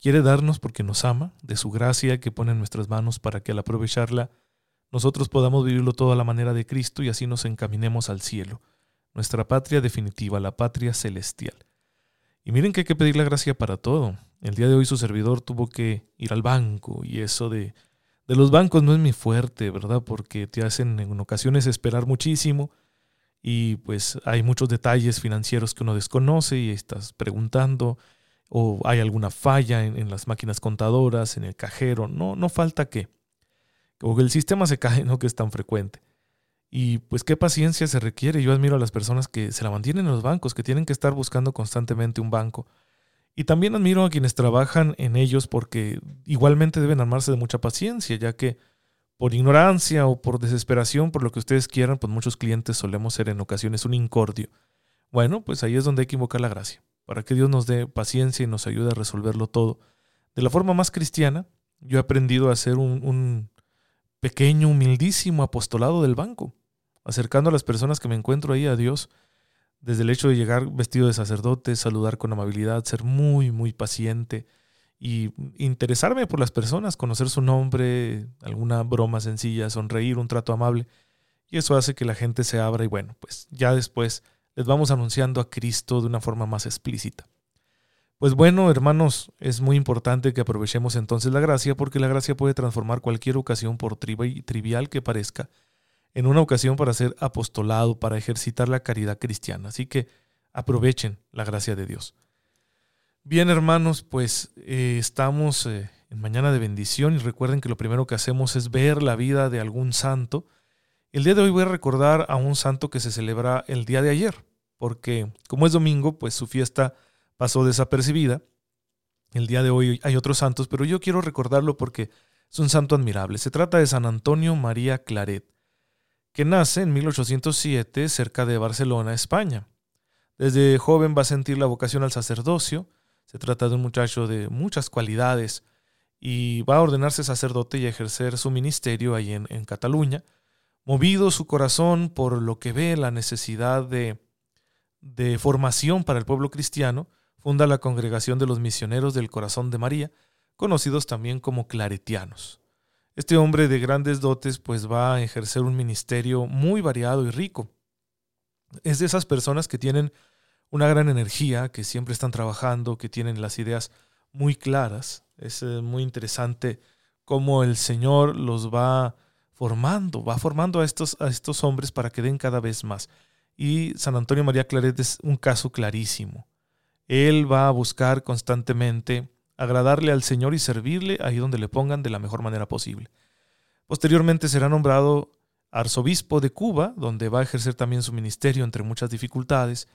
quiere darnos porque nos ama, de su gracia que pone en nuestras manos para que al aprovecharla nosotros podamos vivirlo todo a la manera de Cristo y así nos encaminemos al cielo, nuestra patria definitiva, la patria celestial. Y miren que hay que pedir la gracia para todo. El día de hoy su servidor tuvo que ir al banco y eso de, de los bancos no es mi fuerte, ¿verdad? Porque te hacen en ocasiones esperar muchísimo y pues hay muchos detalles financieros que uno desconoce y estás preguntando o hay alguna falla en, las máquinas contadoras, en el cajero, no, no falta que, o el sistema se cae, no que es tan frecuente. Y pues qué paciencia se requiere. Yo admiro a las personas que se la mantienen en los bancos, que tienen que estar buscando constantemente un banco. Y también admiro a quienes trabajan en ellos porque igualmente deben armarse de mucha paciencia, ya que por ignorancia o por desesperación, por lo que ustedes quieran, pues muchos clientes solemos ser en ocasiones un incordio. Bueno, pues ahí es donde hay que invocar la gracia para que Dios nos dé paciencia y nos ayude a resolverlo todo. De la forma más cristiana, yo he aprendido a hacer un, pequeño, humildísimo apostolado del banco, acercando a las personas que me encuentro ahí a Dios, desde el hecho de llegar vestido de sacerdote, saludar con amabilidad, ser muy, muy paciente y interesarme por las personas, conocer su nombre, alguna broma sencilla, sonreír, un trato amable. Y eso hace que la gente se abra y bueno, pues ya después les vamos anunciando a Cristo de una forma más explícita. Pues bueno, hermanos, es muy importante que aprovechemos entonces la gracia porque la gracia puede transformar cualquier ocasión, por trivial que parezca, en una ocasión para ser apostolado, para ejercitar la caridad cristiana. Así que aprovechen la gracia de Dios. Bien, hermanos, pues eh, estamos eh, en mañana de bendición y recuerden que lo primero que hacemos es ver la vida de algún santo. El día de hoy voy a recordar a un santo que se celebra el día de ayer porque como es domingo, pues su fiesta pasó desapercibida. El día de hoy hay otros santos, pero yo quiero recordarlo porque es un santo admirable. Se trata de San Antonio María Claret, que nace en 1807 cerca de Barcelona, España. Desde joven va a sentir la vocación al sacerdocio. Se trata de un muchacho de muchas cualidades y va a ordenarse sacerdote y ejercer su ministerio ahí en Cataluña, movido su corazón por lo que ve la necesidad de de formación para el pueblo cristiano, funda la Congregación de los Misioneros del Corazón de María, conocidos también como claretianos. Este hombre de grandes dotes pues va a ejercer un ministerio muy variado y rico. Es de esas personas que tienen una gran energía, que siempre están trabajando, que tienen las ideas muy claras. Es eh, muy interesante cómo el Señor los va formando, va formando a estos, a estos hombres para que den cada vez más. Y San Antonio María Claret es un caso clarísimo. Él va a buscar constantemente agradarle al Señor y servirle ahí donde le pongan de la mejor manera posible. Posteriormente será nombrado arzobispo de Cuba, donde va a ejercer también su ministerio entre muchas dificultades.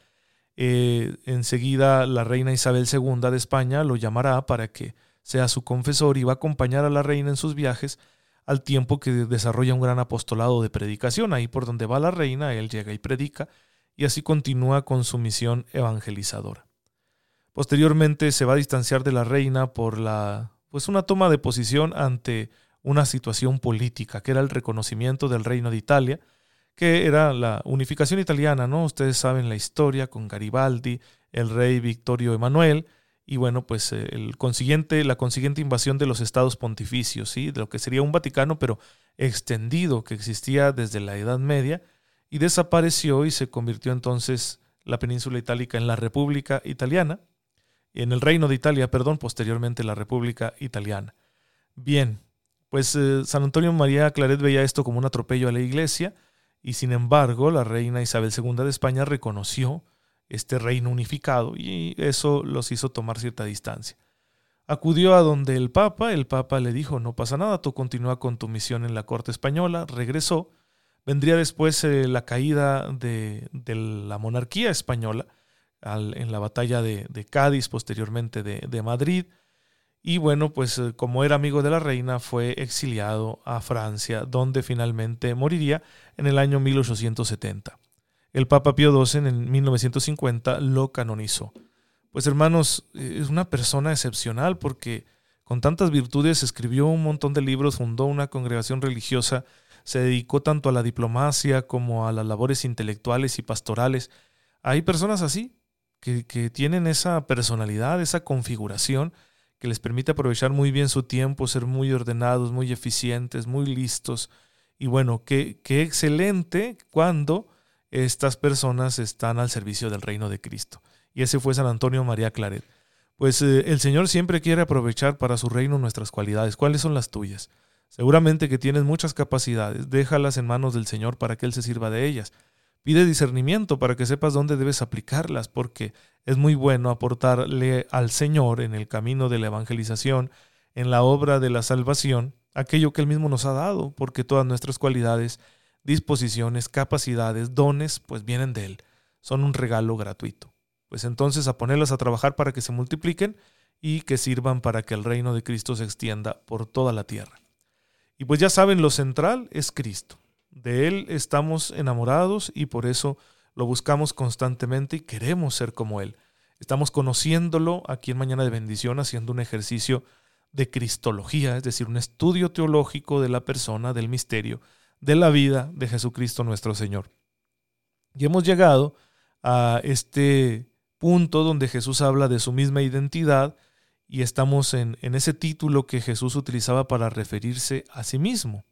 Eh, enseguida la reina Isabel II de España lo llamará para que sea su confesor y va a acompañar a la reina en sus viajes al tiempo que desarrolla un gran apostolado de predicación. Ahí por donde va la reina, él llega y predica, y así continúa con su misión evangelizadora. Posteriormente se va a distanciar de la reina por la pues una toma de posición ante una situación política, que era el reconocimiento del reino de Italia, que era la unificación italiana, ¿no? Ustedes saben la historia con Garibaldi, el rey Victorio Emanuel, y bueno, pues eh, la consiguiente invasión de los estados pontificios, ¿sí? de lo que sería un Vaticano, pero extendido, que existía desde la Edad Media, y desapareció y se convirtió entonces la península itálica en la República Italiana, en el Reino de Italia, perdón, posteriormente la República Italiana. Bien, pues eh, San Antonio María Claret veía esto como un atropello a la iglesia, y sin embargo la reina Isabel II de España reconoció este reino unificado y eso los hizo tomar cierta distancia. Acudió a donde el Papa, el Papa le dijo, no pasa nada, tú continúa con tu misión en la corte española, regresó, vendría después eh, la caída de, la monarquía española en la batalla de, Cádiz, posteriormente de, Madrid, y bueno, pues eh, como era amigo de la reina, fue exiliado a Francia, donde finalmente moriría en el año 1870. El Papa Pío XII en 1950 lo canonizó. Pues hermanos, eh, es una persona excepcional porque con tantas virtudes escribió un montón de libros, fundó una congregación religiosa, se dedicó tanto a la diplomacia como a las labores intelectuales y pastorales. Hay personas así, que, que tienen esa personalidad, esa configuración, que les permite aprovechar muy bien su tiempo, ser muy ordenados, muy eficientes, muy listos. Y bueno, qué, qué excelente cuando estas personas están al servicio del reino de Cristo. Y ese fue San Antonio María Claret. Pues eh, el Señor siempre quiere aprovechar para su reino nuestras cualidades. ¿Cuáles son las tuyas? Seguramente que tienes muchas capacidades, déjalas en manos del Señor para que Él se sirva de ellas. Pide discernimiento para que sepas dónde debes aplicarlas, porque es muy bueno aportarle al Señor en el camino de la evangelización, en la obra de la salvación, aquello que Él mismo nos ha dado, porque todas nuestras cualidades, disposiciones, capacidades, dones, pues vienen de Él. Son un regalo gratuito. Pues entonces a ponerlas a trabajar para que se multipliquen y que sirvan para que el reino de Cristo se extienda por toda la tierra. Y pues ya saben, lo central es Cristo. De Él estamos enamorados y por eso lo buscamos constantemente y queremos ser como Él. Estamos conociéndolo aquí en Mañana de Bendición haciendo un ejercicio de cristología, es decir, un estudio teológico de la persona, del misterio, de la vida de Jesucristo nuestro Señor. Y hemos llegado a este punto donde Jesús habla de su misma identidad y estamos en, en ese título que Jesús utilizaba para referirse a sí mismo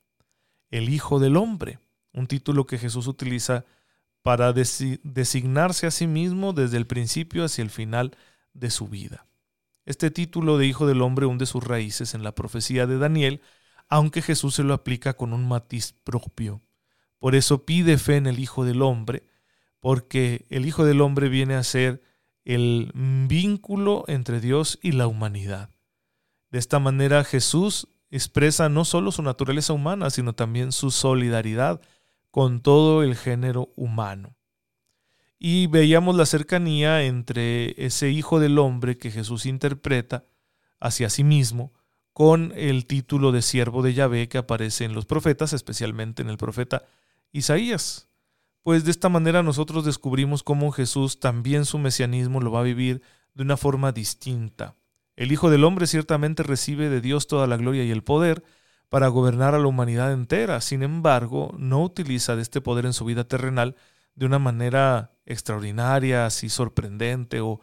el Hijo del Hombre, un título que Jesús utiliza para designarse a sí mismo desde el principio hacia el final de su vida. Este título de Hijo del Hombre hunde sus raíces en la profecía de Daniel, aunque Jesús se lo aplica con un matiz propio. Por eso pide fe en el Hijo del Hombre, porque el Hijo del Hombre viene a ser el vínculo entre Dios y la humanidad. De esta manera Jesús expresa no solo su naturaleza humana, sino también su solidaridad con todo el género humano. Y veíamos la cercanía entre ese Hijo del Hombre que Jesús interpreta hacia sí mismo con el título de siervo de Yahvé que aparece en los profetas, especialmente en el profeta Isaías. Pues de esta manera nosotros descubrimos cómo Jesús también su mesianismo lo va a vivir de una forma distinta. El Hijo del Hombre ciertamente recibe de Dios toda la gloria y el poder para gobernar a la humanidad entera. Sin embargo, no utiliza de este poder en su vida terrenal de una manera extraordinaria, así sorprendente o,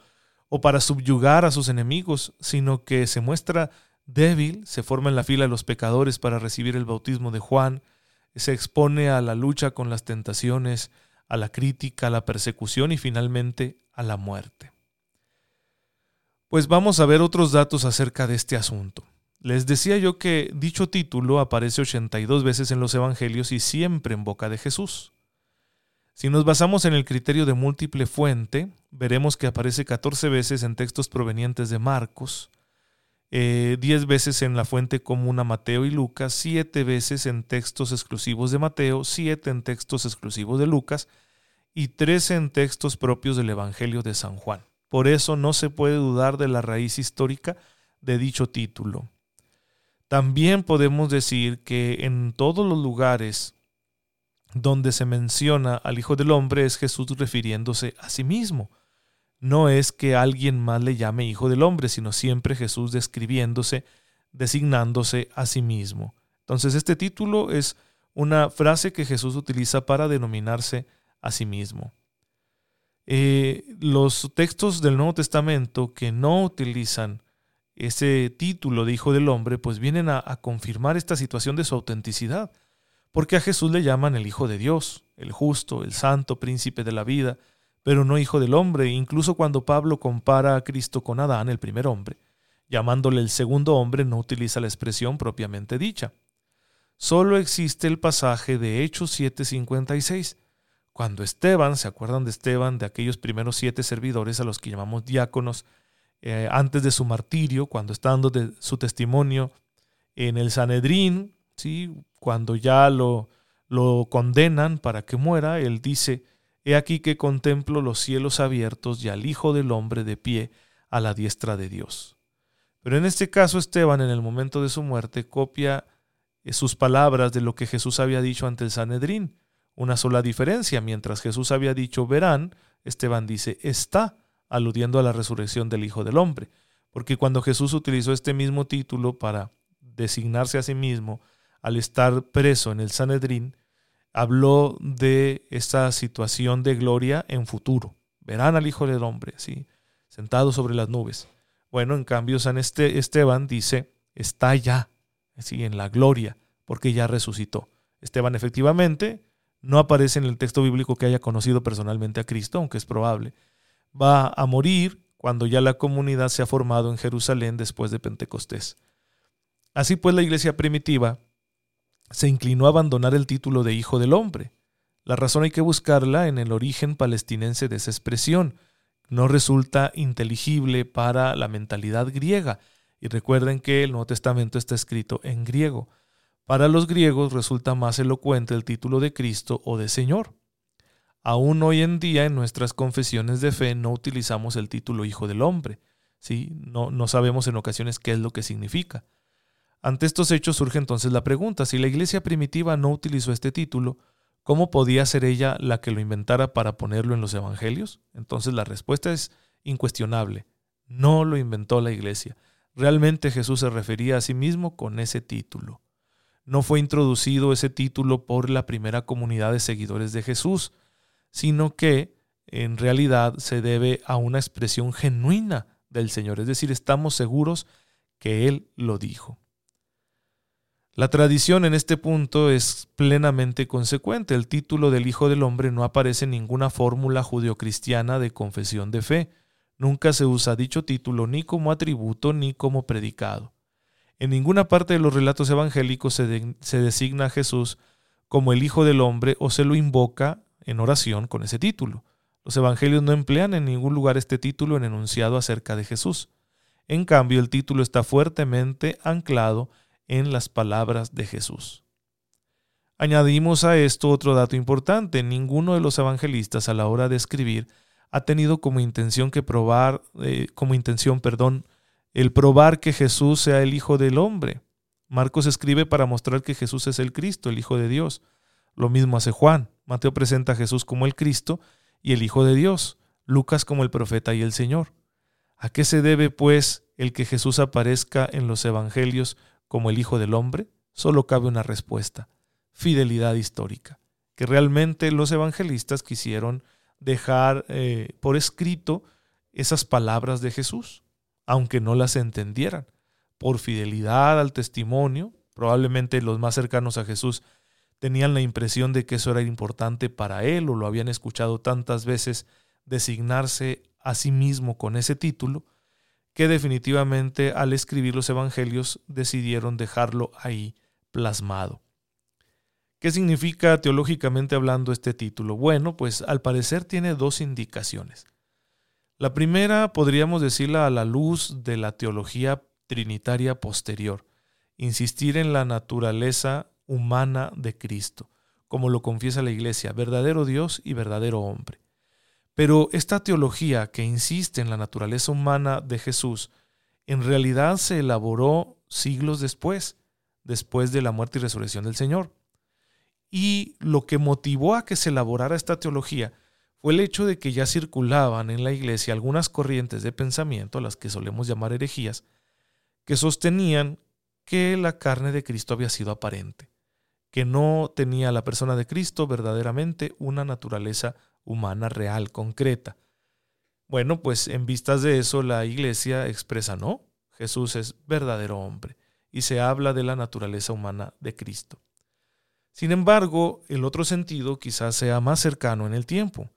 o para subyugar a sus enemigos, sino que se muestra débil, se forma en la fila de los pecadores para recibir el bautismo de Juan, se expone a la lucha con las tentaciones, a la crítica, a la persecución y finalmente a la muerte. Pues vamos a ver otros datos acerca de este asunto. Les decía yo que dicho título aparece 82 veces en los Evangelios y siempre en boca de Jesús. Si nos basamos en el criterio de múltiple fuente, veremos que aparece 14 veces en textos provenientes de Marcos, 10 eh, veces en la fuente común a Mateo y Lucas, 7 veces en textos exclusivos de Mateo, 7 en textos exclusivos de Lucas y 13 en textos propios del Evangelio de San Juan. Por eso no se puede dudar de la raíz histórica de dicho título. También podemos decir que en todos los lugares donde se menciona al Hijo del Hombre es Jesús refiriéndose a sí mismo. No es que alguien más le llame Hijo del Hombre, sino siempre Jesús describiéndose, designándose a sí mismo. Entonces este título es una frase que Jesús utiliza para denominarse a sí mismo. Eh, los textos del Nuevo Testamento que no utilizan ese título de Hijo del Hombre, pues vienen a, confirmar esta situación de su autenticidad, porque a Jesús le llaman el Hijo de Dios, el justo, el santo, príncipe de la vida, pero no Hijo del Hombre, incluso cuando Pablo compara a Cristo con Adán, el primer hombre, llamándole el segundo hombre, no utiliza la expresión propiamente dicha. Solo existe el pasaje de Hechos 7:56, cuando Esteban, ¿se acuerdan de Esteban, de aquellos primeros siete servidores a los que llamamos diáconos, eh, antes de su martirio, cuando está dando de su testimonio en el Sanedrín, ¿sí? cuando ya lo, lo condenan para que muera, él dice, He aquí que contemplo los cielos abiertos y al Hijo del Hombre de pie a la diestra de Dios. Pero en este caso Esteban en el momento de su muerte copia eh, sus palabras de lo que Jesús había dicho ante el Sanedrín. Una sola diferencia, mientras Jesús había dicho verán, Esteban dice está, aludiendo a la resurrección del Hijo del Hombre. Porque cuando Jesús utilizó este mismo título para designarse a sí mismo al estar preso en el Sanedrín, habló de esta situación de gloria en futuro. Verán al Hijo del Hombre, ¿sí? sentado sobre las nubes. Bueno, en cambio, San este, Esteban dice, está ya, ¿sí? en la gloria, porque ya resucitó. Esteban efectivamente no aparece en el texto bíblico que haya conocido personalmente a Cristo, aunque es probable. Va a morir cuando ya la comunidad se ha formado en Jerusalén después de Pentecostés. Así pues, la iglesia primitiva se inclinó a abandonar el título de Hijo del Hombre. La razón hay que buscarla en el origen palestinense de esa expresión. No resulta inteligible para la mentalidad griega. Y recuerden que el Nuevo Testamento está escrito en griego. Para los griegos resulta más elocuente el título de Cristo o de Señor. Aún hoy en día en nuestras confesiones de fe no utilizamos el título Hijo del Hombre. ¿sí? No, no sabemos en ocasiones qué es lo que significa. Ante estos hechos surge entonces la pregunta, si la iglesia primitiva no utilizó este título, ¿cómo podía ser ella la que lo inventara para ponerlo en los evangelios? Entonces la respuesta es incuestionable, no lo inventó la iglesia. Realmente Jesús se refería a sí mismo con ese título. No fue introducido ese título por la primera comunidad de seguidores de Jesús, sino que en realidad se debe a una expresión genuina del Señor, es decir, estamos seguros que Él lo dijo. La tradición en este punto es plenamente consecuente. El título del Hijo del Hombre no aparece en ninguna fórmula judeocristiana de confesión de fe. Nunca se usa dicho título ni como atributo ni como predicado. En ninguna parte de los relatos evangélicos se, se designa a Jesús como el Hijo del Hombre o se lo invoca en oración con ese título. Los evangelios no emplean en ningún lugar este título en enunciado acerca de Jesús. En cambio, el título está fuertemente anclado en las palabras de Jesús. Añadimos a esto otro dato importante. Ninguno de los evangelistas a la hora de escribir ha tenido como intención que probar, eh, como intención, perdón, el probar que Jesús sea el Hijo del Hombre. Marcos escribe para mostrar que Jesús es el Cristo, el Hijo de Dios. Lo mismo hace Juan. Mateo presenta a Jesús como el Cristo y el Hijo de Dios. Lucas como el profeta y el Señor. ¿A qué se debe, pues, el que Jesús aparezca en los evangelios como el Hijo del Hombre, solo cabe una respuesta, fidelidad histórica, que realmente los evangelistas quisieron dejar eh, por escrito esas palabras de Jesús, aunque no las entendieran, por fidelidad al testimonio, probablemente los más cercanos a Jesús tenían la impresión de que eso era importante para él o lo habían escuchado tantas veces designarse a sí mismo con ese título, que definitivamente al escribir los evangelios decidieron dejarlo ahí plasmado. ¿Qué significa teológicamente hablando este título? Bueno, pues al parecer tiene dos indicaciones. La primera podríamos decirla a la luz de la teología trinitaria posterior, insistir en la naturaleza humana de Cristo, como lo confiesa la Iglesia, verdadero Dios y verdadero hombre. Pero esta teología que insiste en la naturaleza humana de Jesús, en realidad se elaboró siglos después, después de la muerte y resurrección del Señor. Y lo que motivó a que se elaborara esta teología fue el hecho de que ya circulaban en la iglesia algunas corrientes de pensamiento, las que solemos llamar herejías, que sostenían que la carne de Cristo había sido aparente, que no tenía la persona de Cristo verdaderamente una naturaleza humana real, concreta. Bueno, pues en vistas de eso la iglesia expresa, no, Jesús es verdadero hombre y se habla de la naturaleza humana de Cristo. Sin embargo, el otro sentido quizás sea más cercano en el tiempo,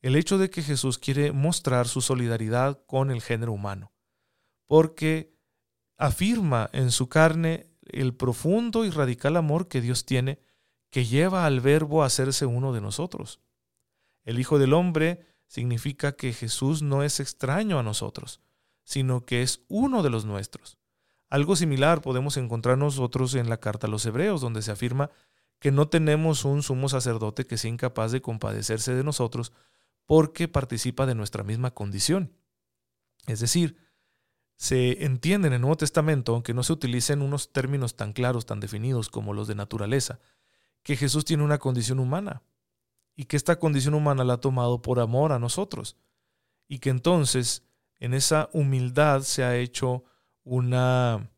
el hecho de que Jesús quiere mostrar su solidaridad con el género humano, porque afirma en su carne el profundo y radical amor que Dios tiene que lleva al verbo a hacerse uno de nosotros. El Hijo del Hombre significa que Jesús no es extraño a nosotros, sino que es uno de los nuestros. Algo similar podemos encontrar nosotros en la carta a los Hebreos, donde se afirma que no tenemos un sumo sacerdote que sea incapaz de compadecerse de nosotros porque participa de nuestra misma condición. Es decir, se entiende en el Nuevo Testamento, aunque no se utilicen unos términos tan claros, tan definidos como los de naturaleza, que Jesús tiene una condición humana y que esta condición humana la ha tomado por amor a nosotros y que entonces en esa humildad se ha hecho una,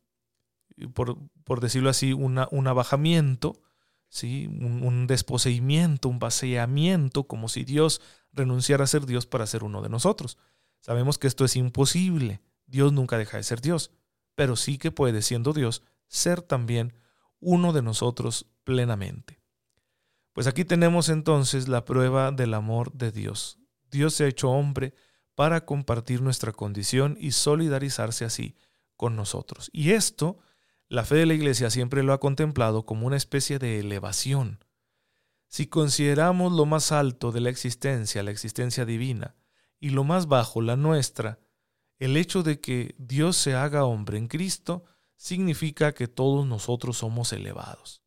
por, por decirlo así, una, un abajamiento, ¿sí? un, un desposeimiento, un vaciamiento, como si Dios renunciara a ser Dios para ser uno de nosotros. Sabemos que esto es imposible. Dios nunca deja de ser Dios, pero sí que puede, siendo Dios, ser también uno de nosotros plenamente. Pues aquí tenemos entonces la prueba del amor de Dios. Dios se ha hecho hombre para compartir nuestra condición y solidarizarse así con nosotros. Y esto, la fe de la Iglesia siempre lo ha contemplado como una especie de elevación. Si consideramos lo más alto de la existencia, la existencia divina, y lo más bajo, la nuestra, el hecho de que Dios se haga hombre en Cristo significa que todos nosotros somos elevados.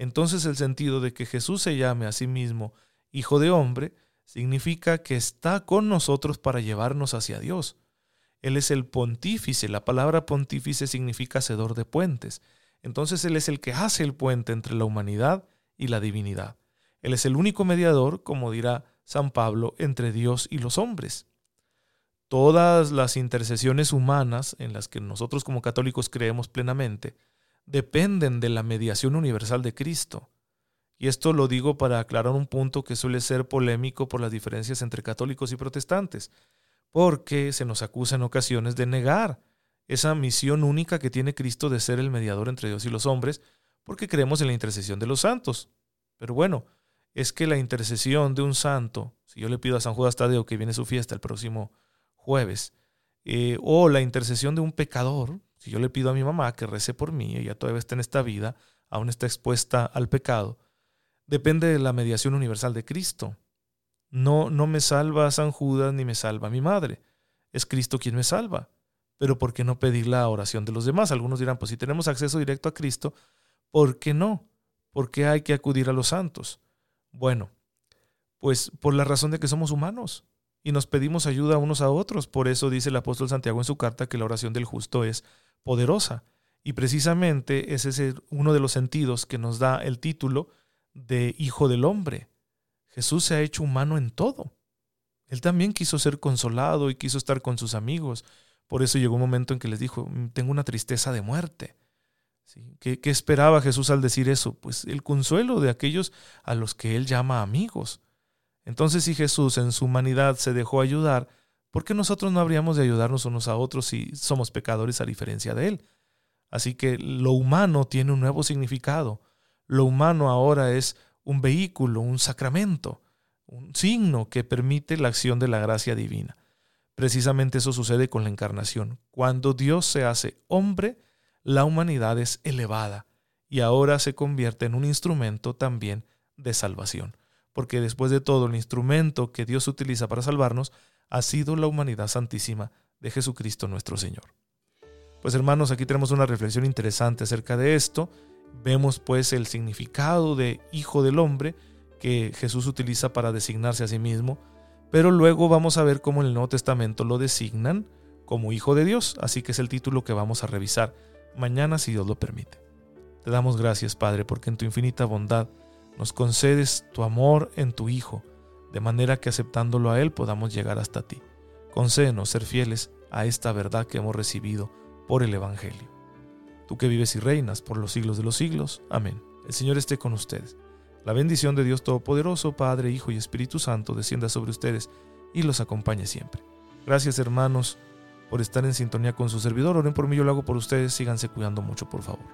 Entonces el sentido de que Jesús se llame a sí mismo Hijo de Hombre significa que está con nosotros para llevarnos hacia Dios. Él es el pontífice, la palabra pontífice significa hacedor de puentes. Entonces Él es el que hace el puente entre la humanidad y la divinidad. Él es el único mediador, como dirá San Pablo, entre Dios y los hombres. Todas las intercesiones humanas en las que nosotros como católicos creemos plenamente dependen de la mediación universal de Cristo. Y esto lo digo para aclarar un punto que suele ser polémico por las diferencias entre católicos y protestantes, porque se nos acusa en ocasiones de negar esa misión única que tiene Cristo de ser el mediador entre Dios y los hombres, porque creemos en la intercesión de los santos. Pero bueno, es que la intercesión de un santo, si yo le pido a San Judas Tadeo que viene su fiesta el próximo jueves, eh, o la intercesión de un pecador, si yo le pido a mi mamá que rece por mí, ella todavía está en esta vida, aún está expuesta al pecado, depende de la mediación universal de Cristo. No, no me salva San Judas ni me salva mi madre. Es Cristo quien me salva. Pero ¿por qué no pedir la oración de los demás? Algunos dirán, pues si tenemos acceso directo a Cristo, ¿por qué no? ¿Por qué hay que acudir a los santos? Bueno, pues por la razón de que somos humanos y nos pedimos ayuda unos a otros. Por eso dice el apóstol Santiago en su carta que la oración del justo es poderosa. Y precisamente ese es uno de los sentidos que nos da el título de Hijo del Hombre. Jesús se ha hecho humano en todo. Él también quiso ser consolado y quiso estar con sus amigos. Por eso llegó un momento en que les dijo, mm, tengo una tristeza de muerte. ¿Qué, ¿Qué, esperaba Jesús al decir eso? Pues el consuelo de aquellos a los que él llama amigos. Entonces si Jesús en su humanidad se dejó ayudar, ¿por qué nosotros no habríamos de ayudarnos unos a otros si somos pecadores a diferencia de Él? Así que lo humano tiene un nuevo significado. Lo humano ahora es un vehículo, un sacramento, un signo que permite la acción de la gracia divina. Precisamente eso sucede con la encarnación. Cuando Dios se hace hombre, la humanidad es elevada y ahora se convierte en un instrumento también de salvación porque después de todo el instrumento que Dios utiliza para salvarnos ha sido la humanidad santísima de Jesucristo nuestro Señor. Pues hermanos, aquí tenemos una reflexión interesante acerca de esto. Vemos pues el significado de Hijo del Hombre que Jesús utiliza para designarse a sí mismo, pero luego vamos a ver cómo en el Nuevo Testamento lo designan como Hijo de Dios, así que es el título que vamos a revisar mañana si Dios lo permite. Te damos gracias, Padre, porque en tu infinita bondad nos concedes tu amor en tu Hijo, de manera que aceptándolo a Él podamos llegar hasta ti. Concédenos ser fieles a esta verdad que hemos recibido por el Evangelio. Tú que vives y reinas por los siglos de los siglos. Amén. El Señor esté con ustedes. La bendición de Dios Todopoderoso, Padre, Hijo y Espíritu Santo, descienda sobre ustedes y los acompañe siempre. Gracias hermanos por estar en sintonía con su servidor. Oren por mí, yo lo hago por ustedes. Síganse cuidando mucho, por favor.